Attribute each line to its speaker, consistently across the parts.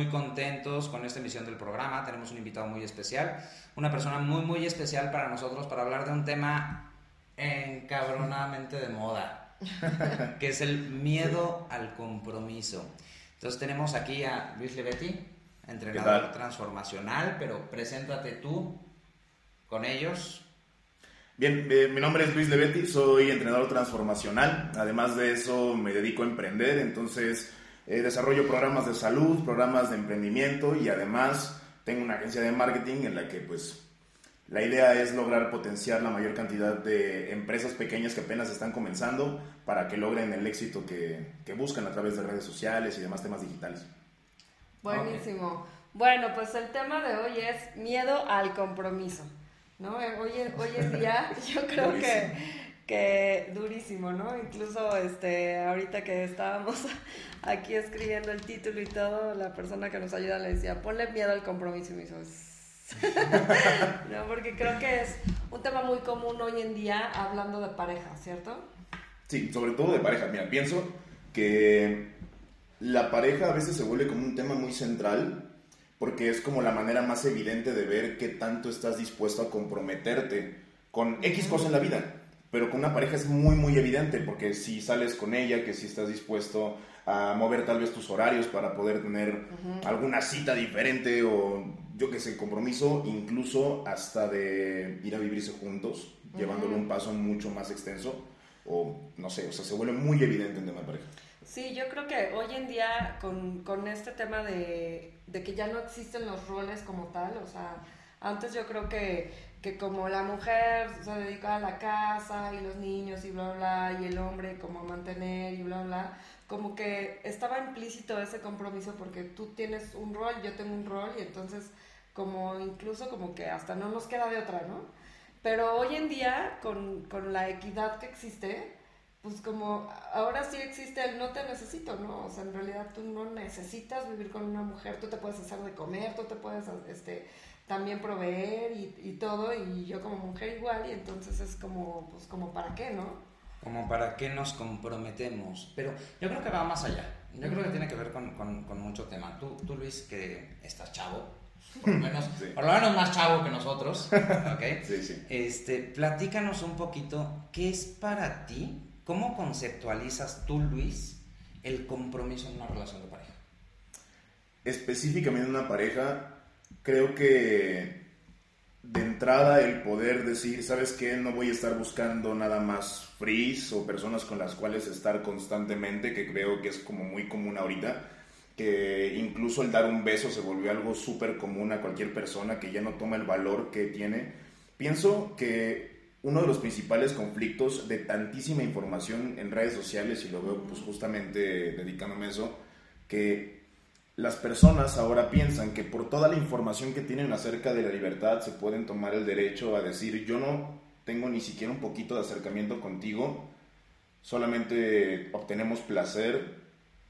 Speaker 1: muy contentos con esta emisión del programa. Tenemos un invitado muy especial, una persona muy, muy especial para nosotros para hablar de un tema encabronadamente de moda, que es el miedo al compromiso. Entonces tenemos aquí a Luis Levetti, entrenador transformacional, pero preséntate tú con ellos.
Speaker 2: Bien, eh, mi nombre es Luis Levetti, soy entrenador transformacional. Además de eso, me dedico a emprender, entonces eh, desarrollo programas de salud, programas de emprendimiento y además tengo una agencia de marketing en la que pues la idea es lograr potenciar la mayor cantidad de empresas pequeñas que apenas están comenzando para que logren el éxito que, que buscan a través de redes sociales y demás temas digitales.
Speaker 3: Buenísimo. Bueno, pues el tema de hoy es miedo al compromiso. ¿no? Hoy, hoy en día yo creo que, que durísimo, ¿no? Incluso este, ahorita que estábamos aquí escribiendo el título y todo, la persona que nos ayuda le decía, ponle miedo al compromiso y me hizo... no, porque creo que es un tema muy común hoy en día hablando de pareja, ¿cierto?
Speaker 2: Sí, sobre todo de pareja. Mira, pienso que la pareja a veces se vuelve como un tema muy central porque es como la manera más evidente de ver qué tanto estás dispuesto a comprometerte con X cosa en la vida. Pero con una pareja es muy, muy evidente, porque si sales con ella, que si estás dispuesto a mover tal vez tus horarios para poder tener alguna cita diferente o yo que sé, compromiso, incluso hasta de ir a vivirse juntos, llevándolo un paso mucho más extenso, o no sé, o sea, se vuelve muy evidente en tema de pareja.
Speaker 3: Sí, yo creo que hoy en día con, con este tema de, de, que ya no existen los roles como tal, o sea, antes yo creo que, que como la mujer se dedicaba a la casa y los niños y bla, bla, y el hombre como a mantener y bla, bla, como que estaba implícito ese compromiso porque tú tienes un rol, yo tengo un rol y entonces como incluso como que hasta no nos queda de otra, ¿no? Pero hoy en día con, con la equidad que existe, pues como ahora sí existe el no te necesito, ¿no? O sea, en realidad tú no necesitas vivir con una mujer, tú te puedes hacer de comer, tú te puedes este, también proveer y, y todo, y yo como mujer igual, y entonces es como, pues como para qué, ¿no?
Speaker 1: Como para qué nos comprometemos. Pero yo creo que va más allá. Yo creo que tiene que ver con, con, con mucho tema. Tú, tú, Luis, que estás chavo, por lo menos, por lo menos más chavo que nosotros, ¿ok?
Speaker 2: Sí, sí.
Speaker 1: Este, platícanos un poquito, ¿qué es para ti ¿Cómo conceptualizas tú, Luis, el compromiso en una relación de pareja?
Speaker 2: Específicamente en una pareja, creo que de entrada el poder decir, ¿sabes qué? No voy a estar buscando nada más frees o personas con las cuales estar constantemente, que creo que es como muy común ahorita, que incluso el dar un beso se volvió algo súper común a cualquier persona que ya no toma el valor que tiene. Pienso que uno de los principales conflictos de tantísima información en redes sociales, y lo veo pues justamente dedicándome a eso, que las personas ahora piensan que por toda la información que tienen acerca de la libertad se pueden tomar el derecho a decir yo no tengo ni siquiera un poquito de acercamiento contigo, solamente obtenemos placer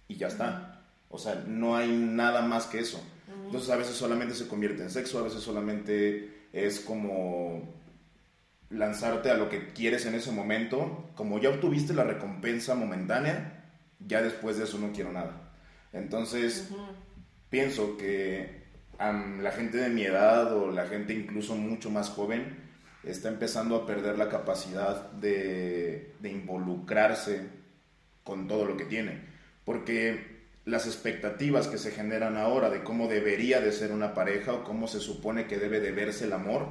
Speaker 2: y ya está. O sea, no hay nada más que eso. Entonces a veces solamente se convierte en sexo, a veces solamente es como lanzarte a lo que quieres en ese momento. Como ya obtuviste la recompensa momentánea, ya después de eso no quiero nada. Entonces, pienso que la gente de mi edad o la gente incluso mucho más joven está empezando a perder la capacidad de, de involucrarse con todo lo que tiene. Porque las expectativas que se generan ahora de cómo debería de ser una pareja o cómo se supone que debe de verse el amor,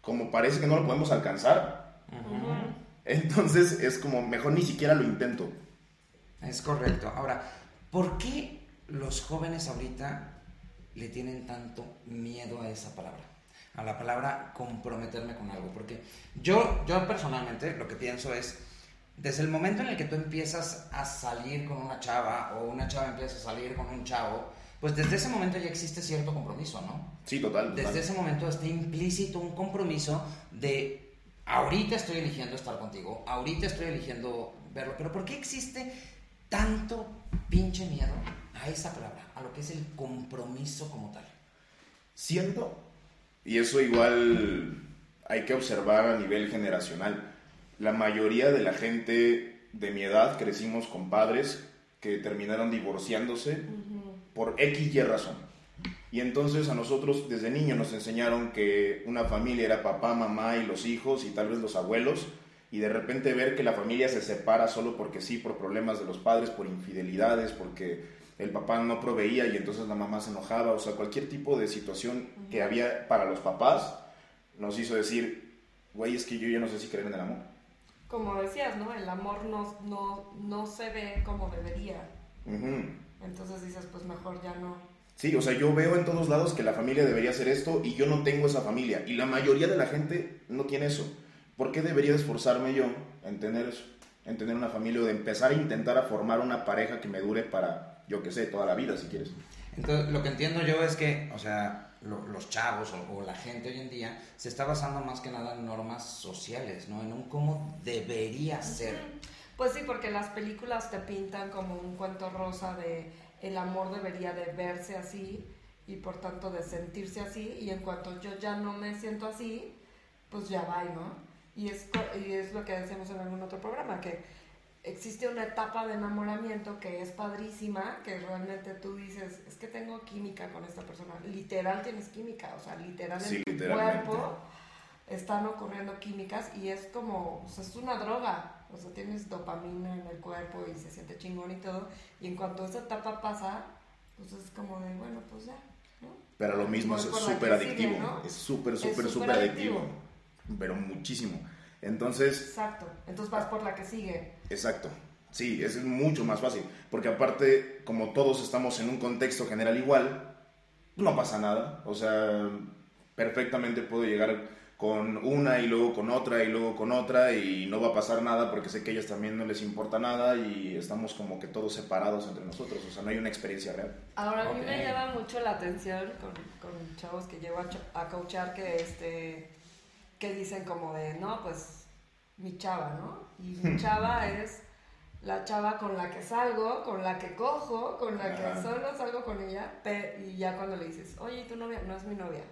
Speaker 2: como parece que no lo podemos alcanzar. Entonces es como, mejor ni siquiera lo intento.
Speaker 1: Es correcto. Ahora, ¿por qué los jóvenes ahorita le tienen tanto miedo a esa palabra? A la palabra comprometerme con algo. Porque yo, yo personalmente lo que pienso es, desde el momento en el que tú empiezas a salir con una chava o una chava empieza a salir con un chavo, pues desde ese momento ya existe cierto compromiso, ¿no?
Speaker 2: Sí, total.
Speaker 1: Desde ese momento está implícito un compromiso de ahorita estoy eligiendo estar contigo, ahorita estoy eligiendo verlo, pero ¿por qué existe tanto pinche miedo a esa palabra, a lo que es el compromiso como tal?
Speaker 2: Siento, y eso igual hay que observar a nivel generacional, la mayoría de la gente de mi edad crecimos con padres que terminaron divorciándose por X y razón. Y entonces a nosotros desde niño nos enseñaron que una familia era papá, mamá y los hijos y tal vez los abuelos. Y de repente ver que la familia se separa solo porque sí, por problemas de los padres, por infidelidades, porque el papá no proveía y entonces la mamá se enojaba. O sea, cualquier tipo de situación que había para los papás nos hizo decir, güey, es que yo ya no sé si creen en el amor.
Speaker 3: Como decías, ¿no? El amor no, no, no se ve como debería. Entonces dices, pues mejor ya no.
Speaker 2: Sí, o sea, yo veo en todos lados que la familia debería hacer esto y yo no tengo esa familia. Y la mayoría de la gente no tiene eso. ¿Por qué debería esforzarme yo en tener eso? En tener una familia o de empezar a intentar a formar una pareja que me dure para, yo qué sé, toda la vida, si quieres.
Speaker 1: Entonces, lo que entiendo yo es que, o sea, los chavos o, la gente hoy en día se está basando más que nada en normas sociales, ¿no? En un cómo debería ser.
Speaker 3: Pues sí, porque las películas te pintan como un cuento rosa de el amor debería de verse así y por tanto de sentirse así y en cuanto yo ya no me siento así, pues ya va, ¿no? Y es, y es lo que decíamos en algún otro programa, que existe una etapa de enamoramiento que es padrísima, que realmente tú dices, es que tengo química con esta persona. Literal tienes química, o sea, literal en tu cuerpo están ocurriendo químicas y es como, o sea, es una droga. O sea, tienes dopamina en el cuerpo y se siente chingón y todo. Y en cuanto esa etapa pasa, pues es como de, bueno, pues ya. ¿no?
Speaker 2: Pero lo mismo es súper adictivo. Es súper, súper, súper adictivo. Pero muchísimo. Entonces...
Speaker 3: Exacto. Entonces vas por la que sigue.
Speaker 2: Exacto. Sí, es mucho más fácil. Porque aparte, como todos estamos en un contexto general igual, no pasa nada. O sea, perfectamente puedo llegar con una y luego con otra y luego con otra y no va a pasar nada porque sé que a ellas también no les importa nada y estamos como que todos separados entre nosotros, o sea, no hay una experiencia real.
Speaker 3: Ahora, a mí me llama mucho la atención con, con chavos que llevo a, a coachar que, este, que dicen como de, no, pues mi chava, ¿no? Y mi chava es la chava con la que salgo, con la que cojo, con la que solo salgo con ella, y ya cuando le dices, oye, ¿y tu novia? No es mi novia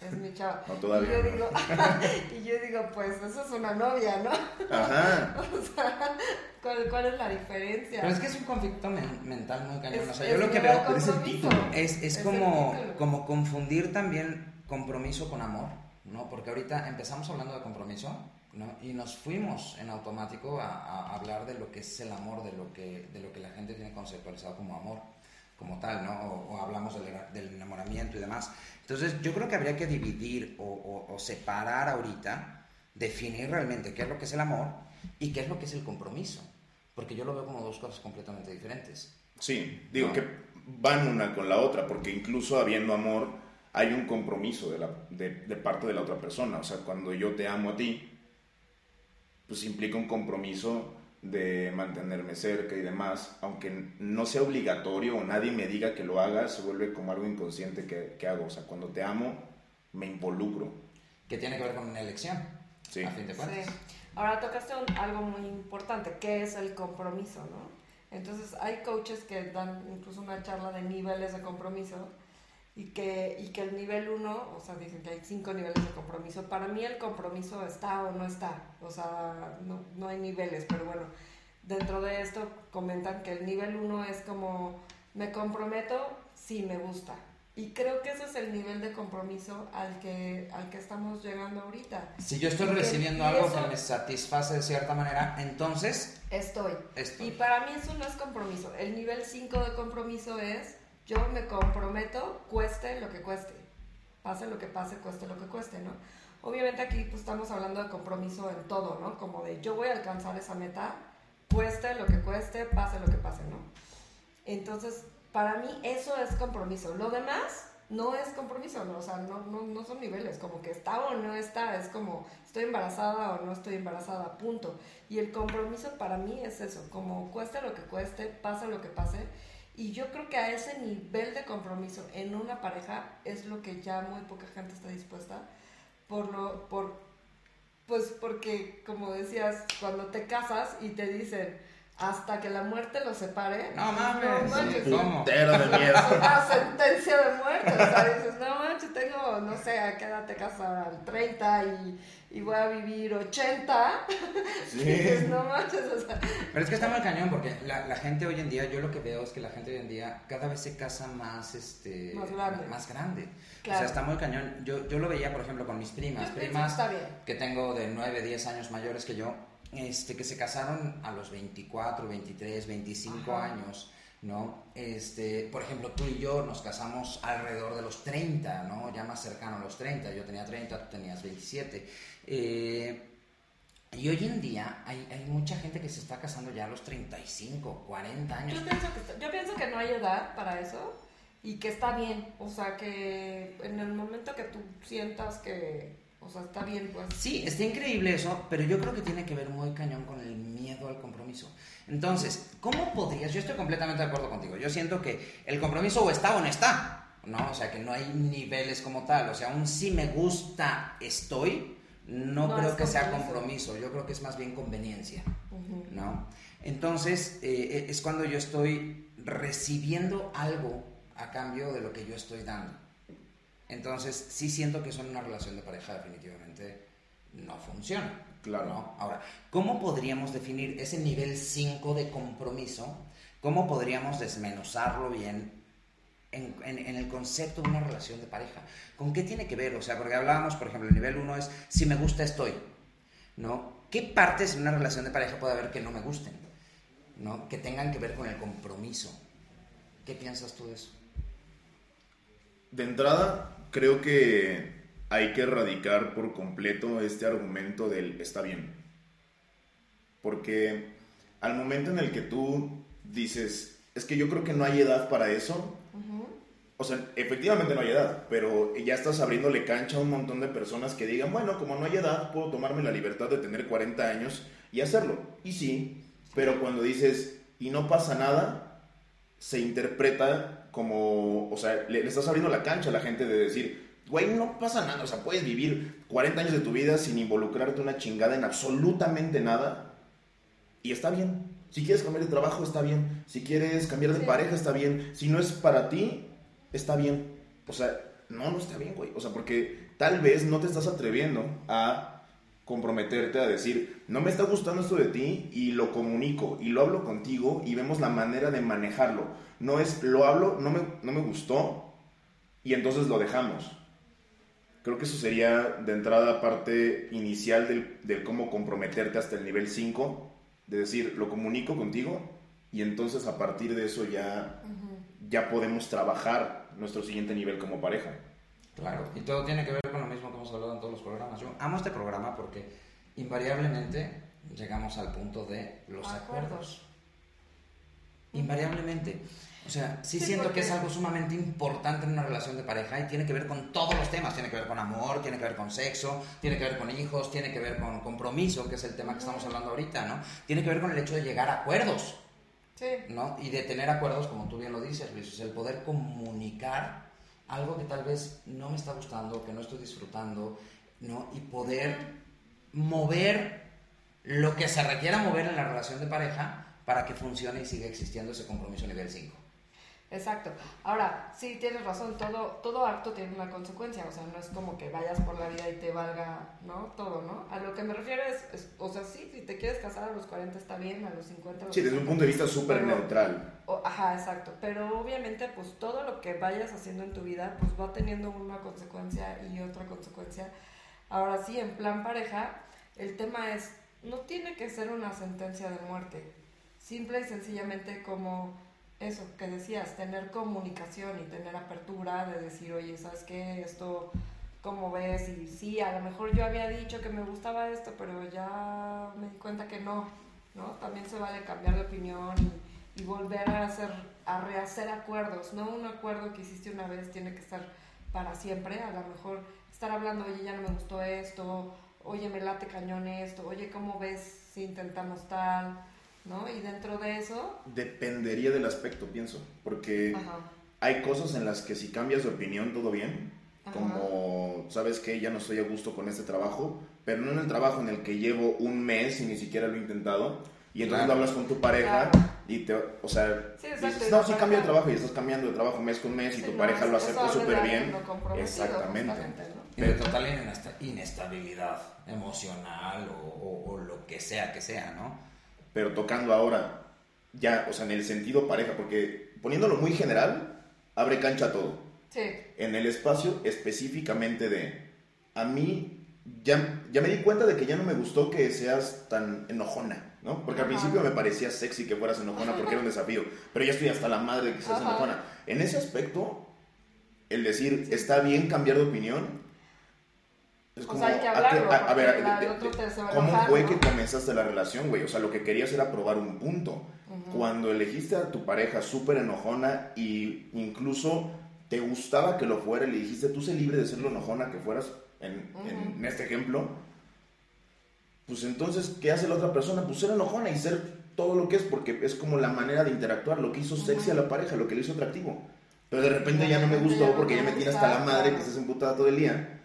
Speaker 3: es mi chava.
Speaker 2: No, todavía.
Speaker 3: Y yo, digo, y yo digo, pues eso es una novia, ¿no?
Speaker 2: Ajá.
Speaker 3: o sea, ¿cuál, es la diferencia?
Speaker 1: Pero es que es un conflicto mental muy cañón. o sea, yo lo que veo
Speaker 2: es el título.
Speaker 1: Es, es, como, como confundir también compromiso con amor, ¿no? Porque ahorita empezamos hablando de compromiso, ¿no? Y nos fuimos en automático a, a, hablar de lo que es el amor, de lo que, de lo que la gente tiene conceptualizado como amor como tal, ¿no? O, hablamos del, del, enamoramiento y demás. Entonces, yo creo que habría que dividir o, o, separar ahorita, definir realmente qué es lo que es el amor y qué es lo que es el compromiso. Porque yo lo veo como dos cosas completamente diferentes.
Speaker 2: Sí, digo que van una con la otra, porque incluso habiendo amor, hay un compromiso de, la, de, de parte de la otra persona. O sea, cuando yo te amo a ti, pues implica un compromiso de mantenerme cerca y demás, aunque no sea obligatorio o nadie me diga que lo haga, se vuelve como algo inconsciente que, que hago. O sea, cuando te amo, me involucro.
Speaker 1: Que tiene que ver con una elección,
Speaker 2: sí.
Speaker 1: a fin de cuentas. Sí.
Speaker 3: Ahora tocaste algo muy importante, que es el compromiso, ¿no? Entonces hay coaches que dan incluso una charla de niveles de compromiso y que, y que el nivel 1, o sea, dicen que hay cinco niveles de compromiso. Para mí el compromiso está o no está, o sea, no, no hay niveles, pero bueno, dentro de esto comentan que el nivel 1 es como, me comprometo si me gusta. Y creo que ese es el nivel de compromiso al que, al que estamos llegando ahorita.
Speaker 1: Si yo estoy recibiendo algo que me satisface de cierta manera, entonces...
Speaker 3: Estoy. estoy. Y para mí eso no es compromiso. El nivel 5 de compromiso es yo me comprometo, cueste lo que cueste. Pase lo que pase, cueste lo que cueste, ¿no? Obviamente aquí pues, estamos hablando de compromiso en todo, ¿no? Como de yo voy a alcanzar esa meta, cueste lo que cueste, pase lo que pase, ¿no? Entonces, para mí eso es compromiso. Lo demás no es compromiso, ¿no? O sea, no, no, no son niveles, como que está o no está, es como estoy embarazada o no estoy embarazada, punto. Y el compromiso para mí es eso, como cueste lo que cueste, pase lo que pase y yo creo que a ese nivel de compromiso en una pareja es lo que ya muy poca gente está dispuesta. Por lo, por, pues porque, como decías, cuando te casas y te dicen, hasta que la muerte los separe.
Speaker 1: No mames, no
Speaker 2: manches. de miedo.
Speaker 3: Una sentencia de muerte. O sea, dices, no manches, tengo, no sé, ¿a qué edad te casas? Al 30 y, y voy a vivir 80.
Speaker 2: Sí.
Speaker 3: Dices, no manches, o sea,
Speaker 1: Pero es que está muy cañón porque la, la gente hoy en día, yo lo que veo es que la gente hoy en día cada vez se casa más, este,
Speaker 3: Más grande.
Speaker 1: más grande. O
Speaker 3: Claro.
Speaker 1: sea, está muy cañón. Yo, yo lo veía, por ejemplo, con mis primas.
Speaker 3: Yo
Speaker 1: primas
Speaker 3: que está bien.
Speaker 1: que tengo de 9, 10 años mayores que yo, este, que se casaron a los 24, 23, 25
Speaker 3: Ajá.
Speaker 1: años, ¿no? Este, por ejemplo, tú y yo nos casamos alrededor de los 30, ¿no? Ya más cercano a los 30. Yo tenía 30, tú tenías 27. Eh, y hoy en día hay, hay mucha gente que se está casando ya a los 35, 40 años.
Speaker 3: Yo pienso, que, yo pienso que no hay edad para eso y que está bien. O sea, que en el momento que tú sientas que, o sea, está bien, pues.
Speaker 1: Sí, está increíble eso, pero yo creo que tiene que ver muy cañón con el miedo al compromiso. Entonces, ¿cómo podrías? Yo estoy completamente de acuerdo contigo. Yo siento que el compromiso o está o no está, ¿no? O sea, que no hay niveles como tal. O sea, un si me gusta estoy, no,
Speaker 3: No
Speaker 1: creo que sea
Speaker 3: compromiso.
Speaker 1: Yo creo que es más bien conveniencia. ¿no? Entonces, eh, es cuando yo estoy recibiendo algo a cambio de lo que yo estoy dando. Entonces, sí siento que eso en una relación de pareja definitivamente no funciona.
Speaker 2: Claro.
Speaker 1: ¿no? Ahora, ¿cómo podríamos definir ese nivel 5 de compromiso? ¿Cómo podríamos desmenuzarlo bien en, en- en el concepto de una relación de pareja? ¿Con qué tiene que ver? O sea, porque hablábamos, por ejemplo, el nivel 1 es si me gusta estoy, ¿no? ¿Qué partes en una relación de pareja puede haber que no me gusten? ¿No? Que tengan que ver con el compromiso. ¿Qué piensas tú de eso?
Speaker 2: De entrada, creo que hay que erradicar por completo este argumento del está bien. Porque al momento en el que tú dices, es que yo creo que no hay edad para eso,
Speaker 3: Ujú.
Speaker 2: o sea, efectivamente no hay edad, pero ya estás abriéndole cancha a un montón de personas que digan, bueno, como no hay edad, puedo tomarme la libertad de tener 40 años y hacerlo. Y sí, pero cuando dices, y no pasa nada, se interpreta como, o sea, le, le estás abriendo la cancha a la gente de decir, güey, no pasa nada, o sea, puedes vivir 40 años de tu vida sin involucrarte una chingada en absolutamente nada y está bien. Si quieres cambiar de trabajo, está bien. Si quieres cambiar de
Speaker 3: Sí.
Speaker 2: pareja, está bien. Si no es para ti, está bien. O sea, no, no está bien, güey. O sea, porque tal vez no te estás atreviendo a comprometerte a decir, no me está gustando esto de ti y lo comunico y lo hablo contigo y vemos la manera de manejarlo. No es, lo hablo, no me, no me gustó y entonces lo dejamos. Creo que eso sería de entrada parte inicial del, del cómo comprometerte hasta el nivel 5, de decir, lo comunico contigo y entonces a partir de eso ya, ya podemos trabajar nuestro siguiente nivel como pareja.
Speaker 1: Claro, y todo tiene que ver con lo mismo que hemos hablado en todos los programas. Yo amo este programa porque invariablemente llegamos al punto de los
Speaker 3: Acuerdos.
Speaker 1: acuerdos. Invariablemente. O sea, sí,
Speaker 3: Sí,
Speaker 1: siento
Speaker 3: porque-
Speaker 1: que es algo sumamente importante en una relación de pareja y tiene que ver con todos los temas. Tiene que ver con amor, tiene que ver con sexo, tiene que ver con hijos, tiene que ver con compromiso, que es el tema que estamos hablando ahorita, ¿no? Tiene que ver con el hecho de llegar a acuerdos.
Speaker 3: Sí.
Speaker 1: ¿no? Y de tener acuerdos, como tú bien lo dices, Luis, es el poder comunicar algo que tal vez no me está gustando, que no estoy disfrutando, ¿no? Y poder mover lo que se requiera mover en la relación de pareja para que funcione y siga existiendo ese compromiso nivel 5.
Speaker 3: Exacto. Ahora, sí, tienes razón, todo, todo acto tiene una consecuencia, o sea, no es como que vayas por la vida y te valga, ¿no? Todo, ¿no? A lo que me refiero es, es- o sea, sí, si te quieres casar a los 40 está bien, a los 50... a los
Speaker 2: Sí, desde un
Speaker 3: 60.
Speaker 2: punto de vista súper neutral.
Speaker 3: O- ajá, exacto. Pero obviamente, pues todo lo que vayas haciendo en tu vida, pues va teniendo una consecuencia y otra consecuencia. Ahora sí, en plan pareja, el tema es, no tiene que ser una sentencia de muerte. Simple y sencillamente como eso que decías, tener comunicación y tener apertura de decir, oye, ¿sabes qué? Esto, ¿cómo ves? Y sí, a lo mejor yo había dicho que me gustaba esto, pero ya me di cuenta que no, ¿no? También se vale cambiar de opinión y, y volver a hacer, a rehacer acuerdos, no un acuerdo que hiciste una vez tiene que estar para siempre, a lo mejor estar hablando, oye, ya no me gustó esto, oye, me late cañón esto, oye, ¿cómo ves si intentamos tal? ¿No? Y dentro de eso,
Speaker 2: Dependería del aspecto, pienso. Porque
Speaker 3: ajá,
Speaker 2: hay cosas en las que si cambias de opinión, todo bien.
Speaker 3: Ajá.
Speaker 2: Como, ¿sabes qué? Ya no estoy a gusto con este trabajo. Pero no en el trabajo en el que llevo un mes y ni siquiera lo he intentado. Y entonces
Speaker 1: Claro.
Speaker 2: lo hablas con tu pareja
Speaker 3: Claro.
Speaker 2: y te, o sea,
Speaker 3: Sí, exacto,
Speaker 2: dices, no, sí cambio de trabajo y estás cambiando de trabajo mes con mes y
Speaker 3: Sí,
Speaker 2: tu
Speaker 3: no,
Speaker 2: pareja lo
Speaker 3: eso
Speaker 2: acepta súper bien.
Speaker 3: no
Speaker 2: Exactamente.
Speaker 3: ¿no?
Speaker 1: Y de total inestabilidad emocional o, lo que sea que sea, ¿no?
Speaker 2: Pero tocando ahora, ya, o sea, en el sentido pareja, porque poniéndolo muy general, abre cancha a todo.
Speaker 3: Sí.
Speaker 2: En el espacio específicamente de, a mí ya, ya me di cuenta de que ya no me gustó que seas tan enojona, ¿no? Porque al principio me parecía sexy que fueras enojona porque era un desafío, pero ya estoy hasta la madre de que seas enojona. En ese aspecto, el decir, está bien cambiar de opinión,
Speaker 3: o sea, hay que hablarlo. A, ver,
Speaker 2: ¿cómo fue que comenzaste la relación, güey? O sea, lo que querías era probar un punto. Cuando elegiste a tu pareja súper enojona y incluso te gustaba que lo fuera y le dijiste, tú sé libre de ser lo enojona que fueras, en, en, este ejemplo, pues entonces, ¿qué hace la otra persona? Pues ser enojona y ser todo lo que es, porque es como la manera de interactuar, lo que hizo sexy a la pareja, lo que le hizo atractivo. Pero de repente ya no me gustó porque ya me tiene hasta la madre que estás emputada todo el día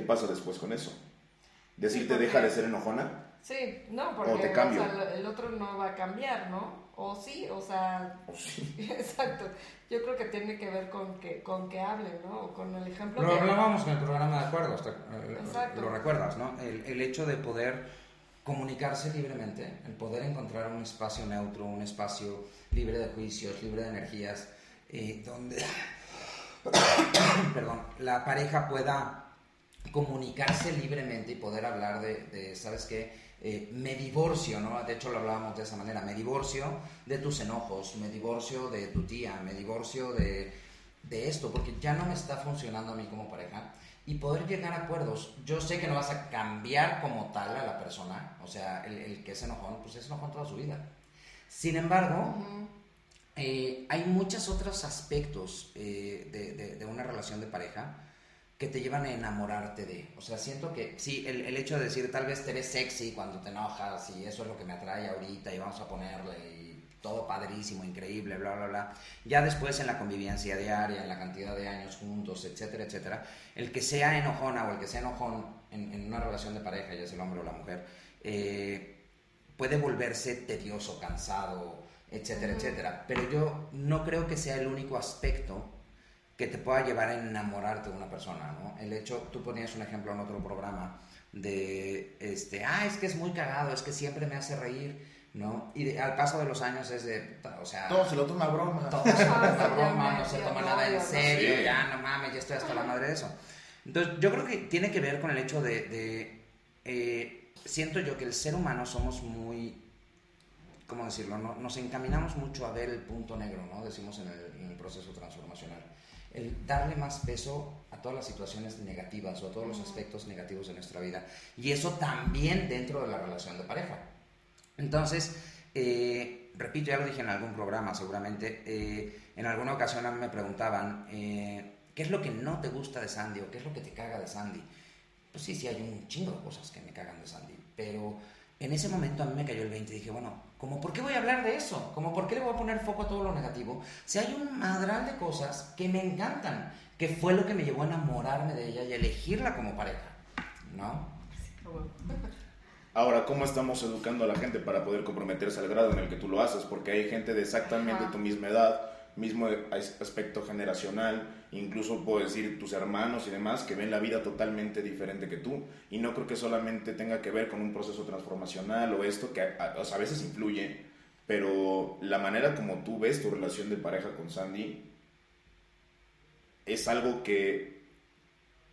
Speaker 2: ¿Qué pasa después con eso? ¿Decirte deja de ser enojona?
Speaker 3: Sí, no, porque o sea, el otro no va a cambiar, ¿no? O sí, o sea...
Speaker 2: O sí.
Speaker 3: Exacto. Yo creo que tiene que ver con que, con que hablen, ¿no? O con el ejemplo
Speaker 1: Lo hablábamos en el programa de acuerdo, eh, Exacto. lo recuerdas, ¿no? El, el hecho de poder comunicarse libremente, el poder encontrar un espacio neutro, un espacio libre de juicios, libre de energías, eh, donde, perdón, la pareja pueda comunicarse libremente y poder hablar de, ¿sabes qué? Eh, me divorcio, ¿no? De hecho lo hablábamos de esa manera, me divorcio de tus enojos, me divorcio de tu tía, me divorcio de, de esto, porque ya no me está funcionando a mí como pareja y poder llegar a acuerdos. Yo sé que no vas a cambiar como tal a la persona, o sea, el, que es enojón, pues es enojón toda su vida. Sin embargo, eh, hay muchos otros aspectos eh, de, de, una relación de pareja que te llevan a enamorarte de. O sea, siento que sí, el, el, hecho de decir tal vez te ves sexy cuando te enojas y eso es lo que me atrae ahorita y vamos a ponerle y todo padrísimo, increíble, bla, bla, bla. Ya después en la convivencia diaria, en la cantidad de años juntos, etcétera, etcétera, el que sea enojona o el que sea enojón en, en una relación de pareja, ya sea el hombre o la mujer, eh, puede volverse tedioso, cansado, etcétera, etcétera. Pero yo no creo que sea el único aspecto que te pueda llevar a enamorarte de una persona, ¿no? El hecho, tú ponías un ejemplo en otro programa de, este, ah, es que es muy cagado, es que siempre me hace reír, ¿no? Y al paso de los años es de, o sea...
Speaker 2: Todo se lo toma broma.
Speaker 1: Todo se lo toma broma, no se toma nada en serio, ya no mames, ya estoy hasta la madre de eso. Entonces, yo creo que tiene que ver con el hecho de, de eh, siento yo que el ser humano somos muy, ¿cómo decirlo? No, nos encaminamos mucho a ver el punto negro, ¿no? Decimos en el, en el proceso transformacional el darle más peso a todas las situaciones negativas o a todos los aspectos negativos de nuestra vida. Y eso también dentro de la relación de pareja. Entonces, eh, repito, ya lo dije en algún programa seguramente, eh, en alguna ocasión a mí me preguntaban, eh, ¿qué es lo que no te gusta de Sandy o qué es lo que te caga de Sandy? Pues sí, sí, hay un chingo de cosas que me cagan de Sandy, pero en ese momento a mí me cayó el 20 y dije, bueno, ¿Cómo por qué voy a hablar de eso? ¿Cómo por qué le voy a poner foco a todo lo negativo? Si hay un madral de cosas que me encantan, que fue lo que me llevó a enamorarme de ella y elegirla como pareja, ¿no?
Speaker 2: Ahora, ¿cómo estamos educando a la gente para poder comprometerse al grado en el que tú lo haces? Porque hay gente de exactamente tu misma edad, mismo aspecto generacional, incluso puedo decir tus hermanos y demás, que ven la vida totalmente diferente que tú. Y no creo que solamente tenga que ver con un proceso transformacional o esto, que a, a veces influye, pero la manera como tú ves tu relación de pareja con Sandy es algo que,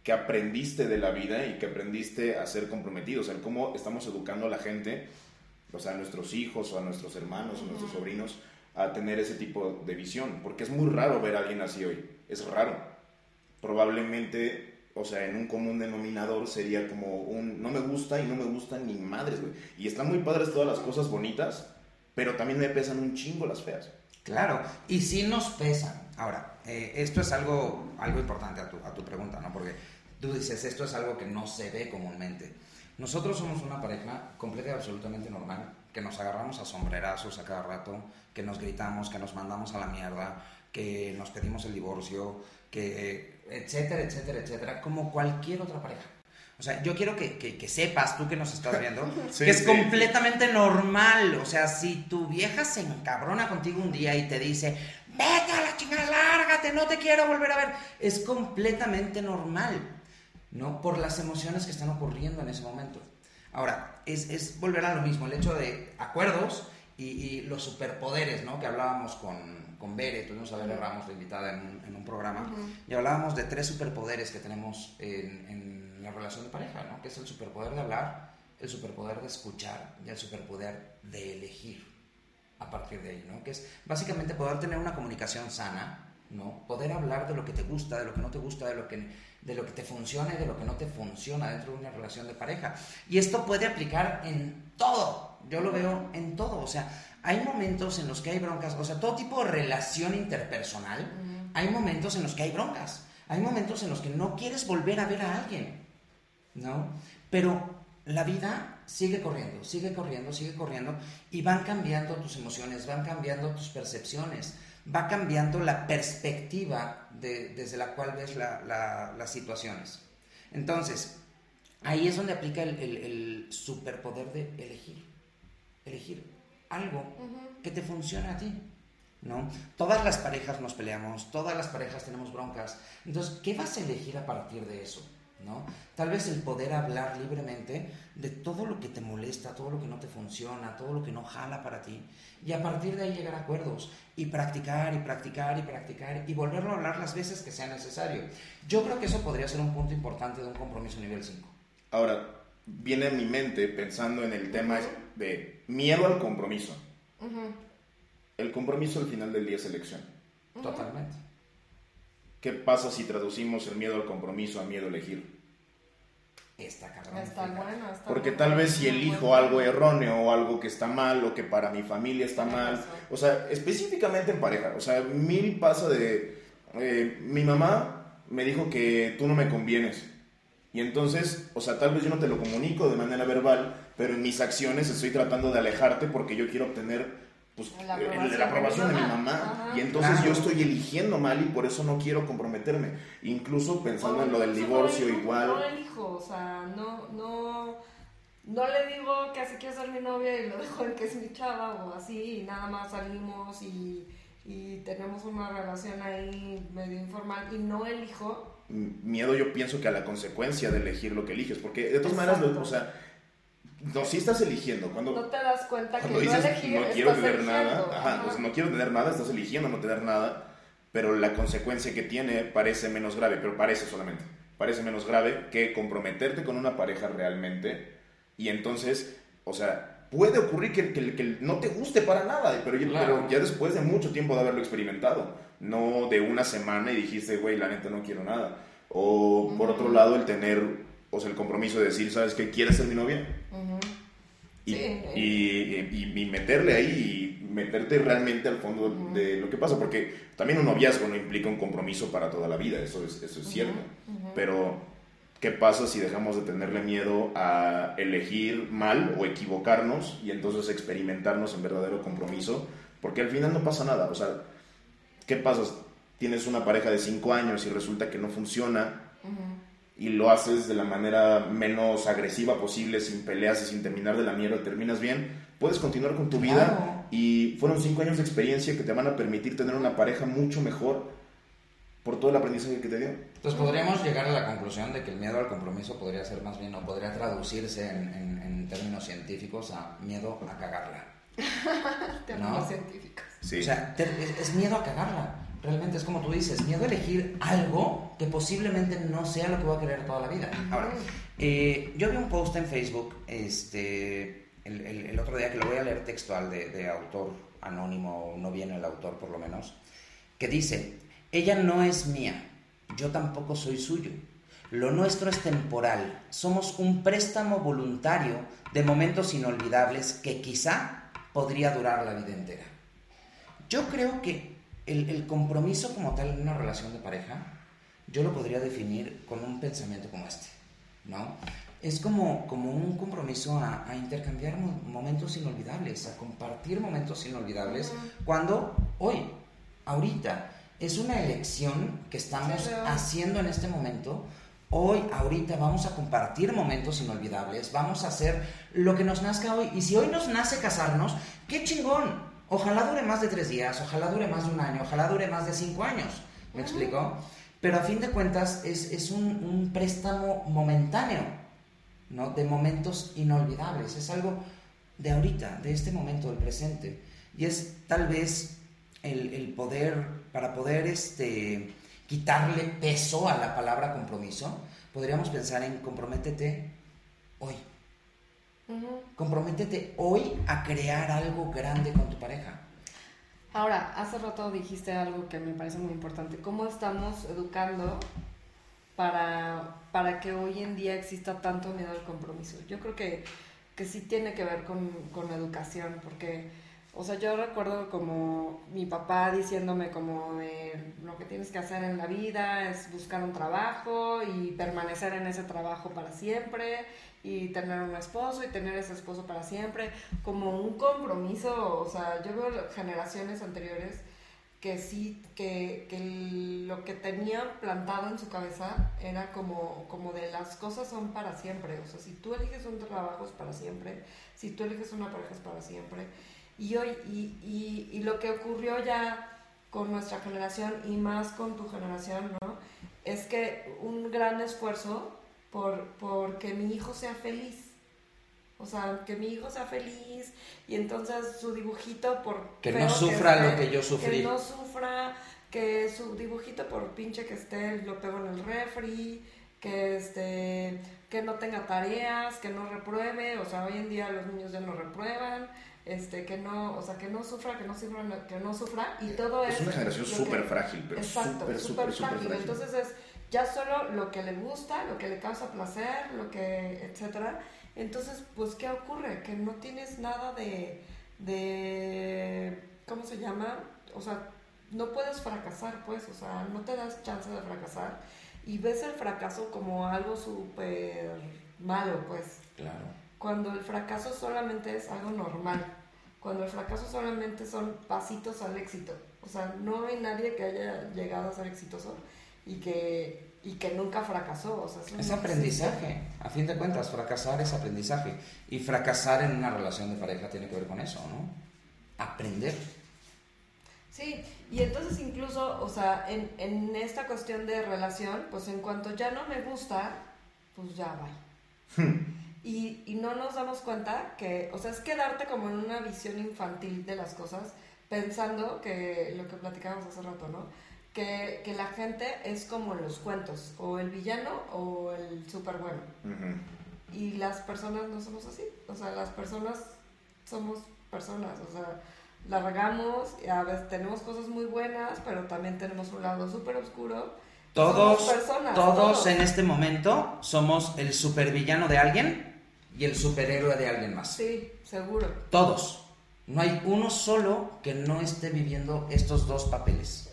Speaker 2: que aprendiste de la vida y que aprendiste a ser comprometido. O sea, cómo estamos educando a la gente, o sea, a nuestros hijos o a nuestros hermanos o a nuestros sobrinos a tener ese tipo de visión, porque es muy raro ver a alguien así hoy, es raro. Probablemente, o sea, en un común denominador sería como un no me gusta y no me gustan ni madres, güey. Y están muy padres todas las cosas bonitas, pero también me pesan un chingo las feas.
Speaker 1: Claro, y sí nos pesan. Ahora, eh, esto es algo, algo importante a tu, a tu pregunta, ¿no? Porque tú dices, esto es algo que no se ve comúnmente. Nosotros somos una pareja completa y absolutamente normal, que nos agarramos a sombrerazos a cada rato, que nos gritamos, que nos mandamos a la mierda, que nos pedimos el divorcio, que etcétera, etcétera, etcétera, como cualquier otra pareja. O sea, yo quiero que, que, sepas, tú que nos estás viendo, que es completamente normal. O sea, si tu vieja se encabrona contigo un día y te dice, vete a la chingada, lárgate, no te quiero volver a ver, es completamente normal. ¿no? Por las emociones que están ocurriendo en ese momento. Ahora, es, es volver a lo mismo, el hecho de acuerdos y, los superpoderes, ¿no? Que hablábamos con, con Bere, tuvimos a Bere Ramos de invitada en, en un programa, y hablábamos de tres superpoderes que tenemos en, en, la relación de pareja, ¿no? Que es el superpoder de hablar, el superpoder de escuchar y el superpoder de elegir a partir de ahí, ¿no? Que es básicamente poder tener una comunicación sana, ¿no? Poder hablar de lo que te gusta, de lo que no te gusta, de lo que, de lo que te funciona y de lo que no te funciona dentro de una relación de pareja. Y esto puede aplicar en todo, yo lo veo en todo, o sea, hay momentos en los que hay broncas, o sea, todo tipo de relación interpersonal, hay momentos en los que hay broncas, hay momentos en los que no quieres volver a ver a alguien, ¿no? Pero la vida sigue corriendo, sigue corriendo, sigue corriendo y van cambiando tus emociones, van cambiando tus percepciones, va cambiando la perspectiva desde la cual ves las situaciones. Entonces, ahí es donde aplica el, superpoder de elegir, elegir algo que te funcione a ti. ¿No? Todas las parejas nos peleamos, todas las parejas tenemos broncas. Entonces, ¿qué vas a elegir a partir de eso? ¿No? Tal vez el poder hablar libremente de todo lo que te molesta, todo lo que no te funciona, todo lo que no jala para ti, y a partir de ahí llegar a acuerdos y practicar y practicar y practicar y volverlo a hablar las veces que sea necesario. Yo creo que eso podría ser un punto importante de un compromiso nivel 5.
Speaker 2: Ahora, viene a mi mente pensando en el tema de miedo al compromiso. El compromiso al final del día es elección.
Speaker 1: Totalmente.
Speaker 2: ¿Qué pasa si traducimos el miedo al compromiso a miedo a elegir?
Speaker 1: Está cabrón.
Speaker 3: Está bueno, está
Speaker 2: Porque tal vez si elijo algo erróneo o algo que está mal o que para mi familia está mal, o sea, específicamente en pareja, o sea, mil pasa de, eh, mi mamá me dijo que tú no me convienes. Y entonces, o sea, tal vez yo no te lo comunico de manera verbal, pero en mis acciones estoy tratando de alejarte porque yo quiero obtener pues, la aprobación, de mi mamá. Y entonces yo estoy eligiendo mal y por eso no quiero comprometerme. Incluso pensando en lo del divorcio igual.
Speaker 3: No elijo, o sea, no, no, no le digo que así quiero ser mi novia y lo dejo en que es mi chava o así y nada más salimos y, y tenemos una relación ahí medio informal y no elijo.
Speaker 2: Miedo yo pienso que a la consecuencia de elegir lo que eliges, porque de todas maneras, o sea, no, sí estás eligiendo. Cuando,
Speaker 3: no te das cuenta que
Speaker 2: dices, no, quiero tener nada, ajá, pues no quiero tener nada, estás eligiendo no tener nada, pero la consecuencia que tiene parece menos grave, pero parece solamente, parece menos grave que comprometerte con una pareja realmente y entonces, o sea, puede ocurrir que, que, no te guste para nada, pero, pero, ya después de mucho tiempo de haberlo experimentado, no de una semana y dijiste, güey, la neta no quiero nada. O por otro lado, el tener o sea, el compromiso de decir, ¿sabes qué? ¿Quieres ser mi novia? y, y, meterle ahí y meterte realmente al fondo de lo que pasa, porque también un noviazgo no implica un compromiso para toda la vida, eso es, eso es cierto. Pero, ¿qué pasa si dejamos de tenerle miedo a elegir mal o equivocarnos y entonces experimentarnos en verdadero compromiso? Porque al final no pasa nada, o sea, ¿qué pasa? Tienes una pareja de cinco años y resulta que no funciona y lo haces de la manera menos agresiva posible, sin peleas y sin terminar de la mierda, terminas bien, puedes continuar con tu vida y fueron cinco años de experiencia que te van a permitir tener una pareja mucho mejor por todo el aprendizaje que te dio.
Speaker 1: Entonces podríamos llegar a la conclusión de que el miedo al compromiso podría ser más bien o podría traducirse en, en, términos científicos a miedo a cagarla.
Speaker 3: términos científicos.
Speaker 1: Sí. O sea, es miedo a cagarla realmente es como tú dices, miedo a elegir algo que posiblemente no sea lo que voy a querer toda la vida. Ahora, eh, yo vi un post en Facebook este, el, el, otro día que lo voy a leer textual de, de autor anónimo, no viene el autor por lo menos, que dice, ella no es mía, yo tampoco soy suyo. Lo nuestro es temporal, somos un préstamo voluntario de momentos inolvidables que quizá podría durar la vida entera. Yo creo que el, compromiso como tal en una relación de pareja, yo lo podría definir con un pensamiento como este, ¿no? Es como, como un compromiso a, intercambiar momentos inolvidables, a compartir momentos inolvidables, cuando hoy, ahorita, es una elección que estamos haciendo en este momento. Hoy, ahorita, vamos a compartir momentos inolvidables, vamos a hacer lo que nos nazca hoy. Y si hoy nos nace casarnos, qué chingón, Ojalá dure más de tres días, ojalá dure más de un año, ojalá dure más de cinco años. ¿Me explico? pero a fin de cuentas es, es un, un, préstamo momentáneo, ¿no? De momentos inolvidables, es algo de ahorita, de este momento, del presente. Y es tal vez el, el poder, para poder este, quitarle peso a la palabra compromiso, podríamos pensar en comprométete hoy. Comprométete hoy a crear algo grande con tu pareja.
Speaker 3: Ahora, hace rato dijiste algo que me parece muy importante. ¿Cómo estamos educando para, para que hoy en día exista tanto miedo al compromiso? Yo creo que, que sí tiene que ver con, con educación, porque, o sea, yo recuerdo como mi papá diciéndome como de, lo que tienes que hacer en la vida es buscar un trabajo y permanecer en ese trabajo para siempre y tener un esposo y tener ese esposo para siempre, como un compromiso, o sea, yo veo generaciones anteriores que sí, que, que lo que tenían plantado en su cabeza era como, como de las cosas son para siempre, o sea, si tú eliges un trabajo es para siempre, si tú eliges una pareja es para siempre, y hoy, y, y, y lo que ocurrió ya con nuestra generación y más con tu generación, ¿no? Es que un gran esfuerzo por, que mi hijo sea feliz. O sea, que mi hijo sea feliz y entonces su dibujito por...
Speaker 1: Que no sufra lo que yo sufrí.
Speaker 3: Que no sufra, que su dibujito por pinche que esté lo pego en el refri, que este que no tenga tareas, que no repruebe, o sea, hoy en día los niños ya no reprueban, este que no, o sea, que no sufra, que no sufra, que no sufra y todo
Speaker 2: es...
Speaker 3: Es
Speaker 2: una generación súper frágil, pero
Speaker 3: exacto, súper frágil. Entonces es ya solo lo que le gusta, lo que le causa placer, lo que, etcétera. Entonces, pues, ¿qué ocurre? Que no tienes nada de, de, ¿cómo se llama? O sea, no puedes fracasar, pues, o sea, no te das chance de fracasar y ves el fracaso como algo súper malo, pues.
Speaker 1: Claro.
Speaker 3: Cuando el fracaso solamente es algo normal, cuando el fracaso solamente son pasitos al éxito, o sea, no hay nadie que haya llegado a ser exitoso y que, y que nunca fracasó. O sea,
Speaker 1: es, aprendizaje, a fin de cuentas, fracasar es aprendizaje. Y fracasar en una relación de pareja tiene que ver con eso, ¿no? Aprender.
Speaker 3: Sí, y entonces incluso, o sea, en, en esta cuestión de relación, pues en cuanto ya no me gusta, pues ya va. y, y no nos damos cuenta que, o sea, es quedarte como en una visión infantil de las cosas, pensando que lo que platicábamos hace rato, ¿no? que, la gente es como los cuentos, o el villano o el súper bueno. Y las personas no somos así, o sea, las personas somos personas, o sea, la regamos, y a veces tenemos cosas muy buenas, pero también tenemos un lado súper oscuro.
Speaker 1: Todos, personas, todos, en este momento somos el supervillano de alguien y el superhéroe de alguien más.
Speaker 3: Sí, seguro.
Speaker 1: Todos. No hay uno solo que no esté viviendo estos dos papeles.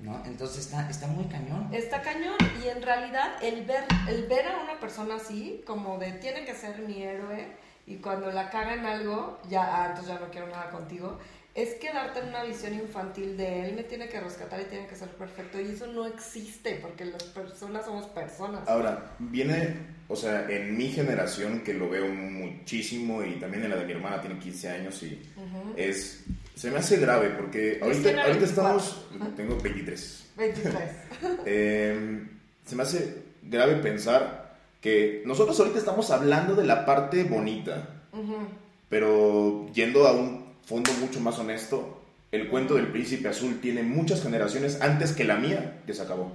Speaker 1: ¿No? Entonces está, está muy cañón.
Speaker 3: Está cañón y en realidad el ver, el ver a una persona así, como de tiene que ser mi héroe y cuando la caga en algo, ya, ah, entonces ya no quiero nada contigo, es quedarte en una visión infantil de él me tiene que rescatar y tiene que ser perfecto y eso no existe porque las personas somos personas.
Speaker 2: Ahora, viene, o sea, en mi generación que lo veo muchísimo y también en la de mi hermana tiene 15 años y es se me hace grave porque ahorita, ahorita estamos. Tengo 23.
Speaker 3: 23.
Speaker 2: Em, se me hace grave pensar que nosotros ahorita estamos hablando de la parte bonita, pero yendo a un fondo mucho más honesto, el cuento del príncipe azul tiene muchas generaciones antes que la mía que se acabó.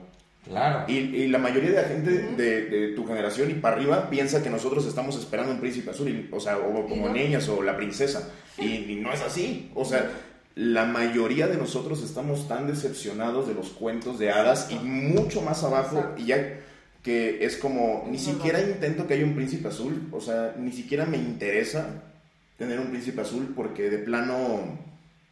Speaker 1: Claro.
Speaker 2: Y, y, la mayoría de la gente de, de, tu generación y para arriba piensa que nosotros estamos esperando un príncipe azul, o sea, o como niñas o la princesa. Y, no es así. O sea, la mayoría de nosotros estamos tan decepcionados de los cuentos de hadas y mucho más abajo, y ya que es como, ni siquiera intento que haya un príncipe azul, o sea, ni siquiera me interesa tener un príncipe azul porque de plano,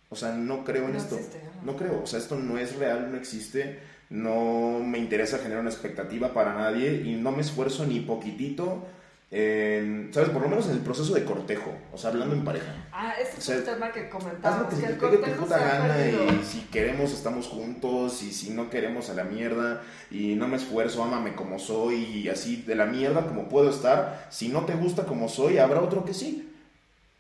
Speaker 2: o sea, no creo en esto. no creo, o sea, esto no es real, no existe no me interesa generar una expectativa para nadie y no me esfuerzo ni poquitito en, ¿sabes? Por lo menos en el proceso de cortejo, o sea, hablando en pareja.
Speaker 3: Ah, ese es un tema que comentábamos.
Speaker 2: Haz lo que, que tu puta gana y si queremos estamos juntos y si no queremos a la mierda y no me esfuerzo, ámame como soy y así de la mierda como puedo estar. Si no te gusta como soy, habrá otro que sí.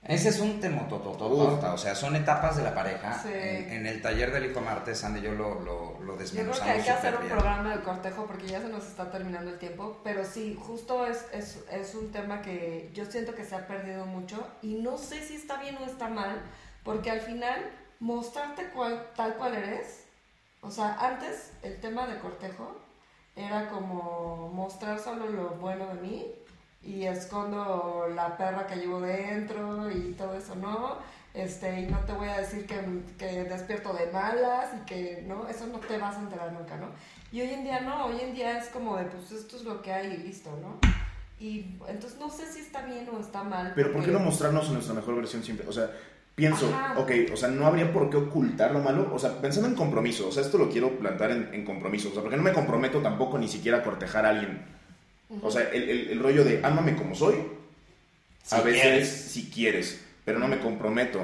Speaker 1: Ese es un temotototota, o sea, son etapas de la pareja.
Speaker 3: Sí.
Speaker 1: En, en el taller del hijo Marte, Sandy y yo lo, lo, lo
Speaker 3: Yo
Speaker 1: desmenuzamos
Speaker 3: creo que hay que hacer un
Speaker 1: superbién.
Speaker 3: programa de cortejo porque ya se nos está terminando el tiempo, pero sí, justo es, es, es un tema que yo siento que se ha perdido mucho y no sé si está bien o está mal, porque al final mostrarte cual, tal cual eres, o sea, antes el tema de cortejo era como mostrar solo lo bueno de mí y escondo la perra que llevo dentro y todo eso, ¿no? Este, y no te voy a decir que, que despierto de malas y que, ¿no? Eso no te vas a enterar nunca, ¿no? Y hoy en día no, hoy en día es como de, pues esto es lo que hay y listo, ¿no? Y entonces no sé si está bien o está mal.
Speaker 2: Pero ¿por qué
Speaker 3: porque-
Speaker 2: no mostrarnos nuestra mejor versión siempre? O sea, pienso,
Speaker 3: Ajá.
Speaker 2: ok, o sea, no habría por qué ocultar lo malo. O sea, pensando en compromiso, o sea, esto lo quiero plantar en, en compromiso. O sea, porque no me comprometo tampoco ni siquiera a cortejar a alguien. O sea, el, el- el rollo de ámame como soy, a
Speaker 1: Si
Speaker 2: veces
Speaker 1: quieres.
Speaker 2: si quieres, pero no me comprometo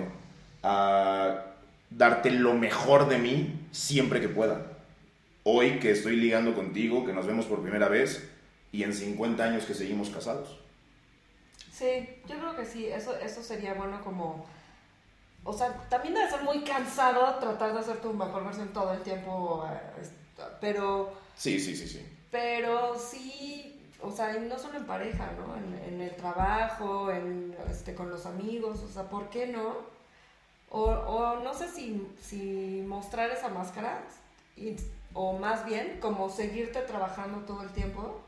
Speaker 2: a darte lo mejor de mí siempre que pueda. Hoy que estoy ligando contigo, que nos vemos por primera vez y en 50 años que seguimos casados.
Speaker 3: Sí, yo creo que sí, eso, eso sería bueno como... O sea, también debe ser muy cansado tratar de hacer tu mejor versión todo el tiempo, eh, pero,
Speaker 2: Sí, sí, sí, sí.
Speaker 3: pero sí, o sea, y no solo en pareja, ¿no? En, en el trabajo, en, este, con los amigos, o sea, ¿por qué no? O, o no sé si, si mostrar esa máscara, y- o más bien como seguirte trabajando todo el tiempo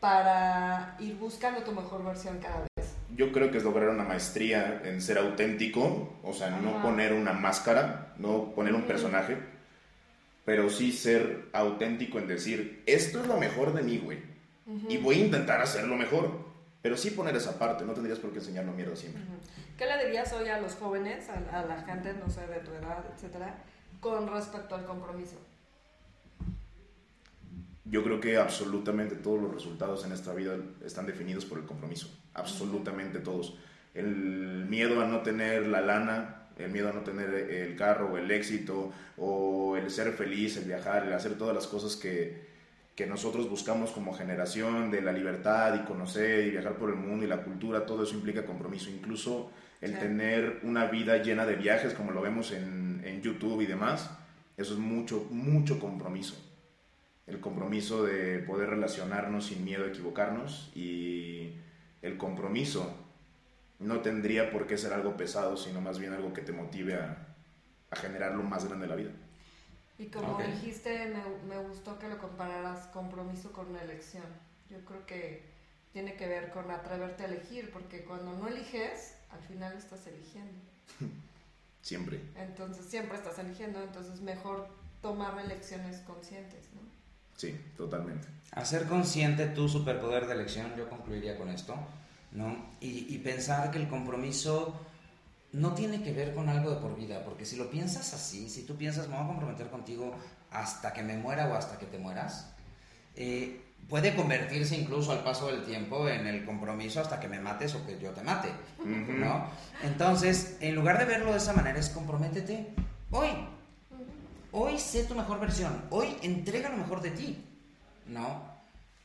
Speaker 3: para ir buscando tu mejor versión cada vez.
Speaker 2: Yo creo que es lograr una maestría en ser auténtico, o sea, no poner una máscara, no poner un personaje, pero sí ser auténtico en decir, esto es lo mejor de mí, güey, y voy a intentar hacerlo mejor, pero sí poner esa parte, no tendrías por qué enseñarlo mierda siempre.
Speaker 3: Ujú. ¿Qué le dirías hoy a los jóvenes, a, a la gente, no sé, de tu edad, etcétera, con respecto al compromiso?
Speaker 2: Yo creo que absolutamente todos los resultados en esta vida están definidos por el compromiso, absolutamente todos. El miedo a no tener la lana, el miedo a no tener el carro el éxito, o el ser feliz, el viajar, el hacer todas las cosas que, que nosotros buscamos como generación de la libertad y conocer y viajar por el mundo y la cultura, todo eso implica compromiso. Incluso el tener una vida llena de viajes, como lo vemos en, en YouTube y demás, eso es mucho, mucho compromiso el compromiso de poder relacionarnos sin miedo a equivocarnos y el compromiso no tendría por qué ser algo pesado, sino más bien algo que te motive a, a generar lo más grande de la vida.
Speaker 3: Y como dijiste, me, me gustó que lo compararas compromiso con una elección. Yo creo que tiene que ver con atreverte a elegir, porque cuando no eliges, al final estás eligiendo.
Speaker 2: Siempre.
Speaker 3: Entonces siempre estás eligiendo, entonces mejor tomar elecciones conscientes, ¿no?
Speaker 2: Sí, totalmente.
Speaker 1: Hacer consciente tu superpoder de elección, yo concluiría con esto, ¿no? Y, y pensar que el compromiso no tiene que ver con algo de por vida, porque si lo piensas así, si tú piensas, me voy a comprometer contigo hasta que me muera o hasta que te mueras, eh, puede convertirse incluso al paso del tiempo en el compromiso hasta que me mates o que yo te mate. ¿no? Entonces, en lugar de verlo de esa manera, es comprométete hoy, hoy sé tu mejor versión, hoy entrega lo mejor de ti, ¿no?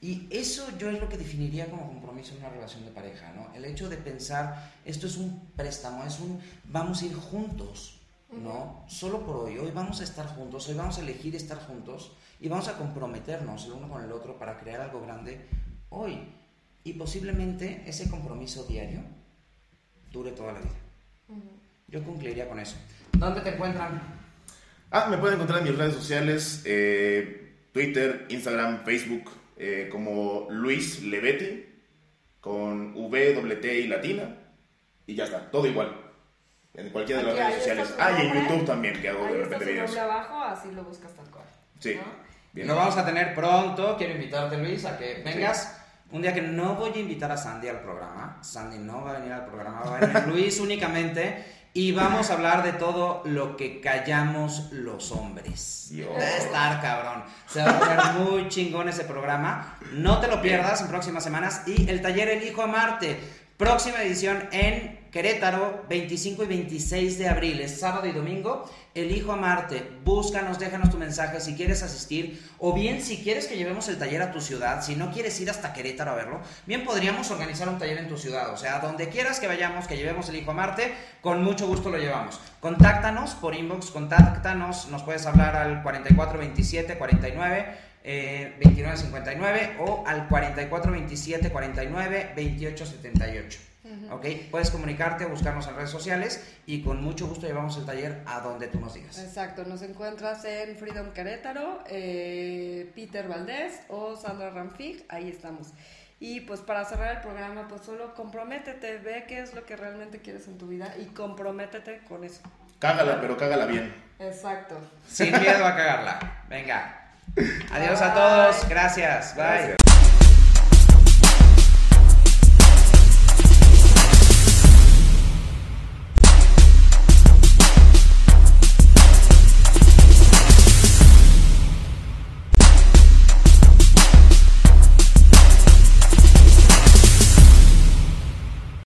Speaker 1: Y eso yo es lo que definiría como compromiso en una relación de pareja, ¿no? El hecho de pensar, esto es un préstamo, es un, vamos a ir juntos, ¿no? Solo por hoy, hoy vamos a estar juntos, hoy vamos a elegir estar juntos y vamos a comprometernos el uno con el otro para crear algo grande hoy. Y posiblemente ese compromiso diario dure toda la vida. Yo concluiría con eso. ¿Dónde te encuentran?
Speaker 2: Ah, me pueden encontrar en mis redes sociales, eh, Twitter, Instagram, Facebook, eh, como Luis Levetti, con V, T y latina, y ya está, todo igual. En cualquiera de las
Speaker 3: Aquí,
Speaker 2: redes sociales. Ah, y en. YouTube también, que hago
Speaker 3: Ahí
Speaker 2: de
Speaker 3: está
Speaker 2: repente
Speaker 3: su
Speaker 2: videos.
Speaker 3: abajo, así lo buscas tal cual.
Speaker 2: Sí.
Speaker 3: ¿no?
Speaker 2: Bien.
Speaker 1: Lo vamos a tener pronto. Quiero invitarte, Luis, a que vengas. Un día que no voy a invitar a Sandy al programa. Sandy no va a venir al programa, va a venir Luis únicamente. Y vamos a hablar de todo lo que callamos los hombres.
Speaker 2: Dios.
Speaker 1: Va a estar cabrón. Se va a poner muy chingón ese programa. No te lo pierdas en próximas semanas. Y el taller El Hijo a Marte. Próxima edición en Querétaro, 25 y 26 de abril, es sábado y domingo. Elijo amarte. Búscanos, déjanos tu mensaje si quieres asistir o bien si quieres que llevemos el taller a tu ciudad, si no quieres ir hasta Querétaro a verlo, bien podríamos organizar un taller en tu ciudad. O sea, donde quieras que vayamos, que llevemos el Hijo Marte, con mucho gusto lo llevamos. Contáctanos por inbox, contáctanos, nos puedes hablar al 4427 49 eh, 2959 o al 4427 49 2878. ¿Ok? Puedes comunicarte o buscarnos en redes sociales y con mucho gusto llevamos el taller a donde tú nos digas.
Speaker 3: Exacto, nos encuentras en Freedom Querétaro, eh, Peter Valdés o Sandra Ramfig, ahí estamos. Y pues para cerrar el programa, pues solo comprométete, ve qué es lo que realmente quieres en tu vida y comprométete con eso.
Speaker 2: Cágala, pero cágala bien.
Speaker 3: Exacto.
Speaker 1: Sin miedo a cagarla. Venga. Adiós a todos. Gracias. Bye.
Speaker 2: Gracias.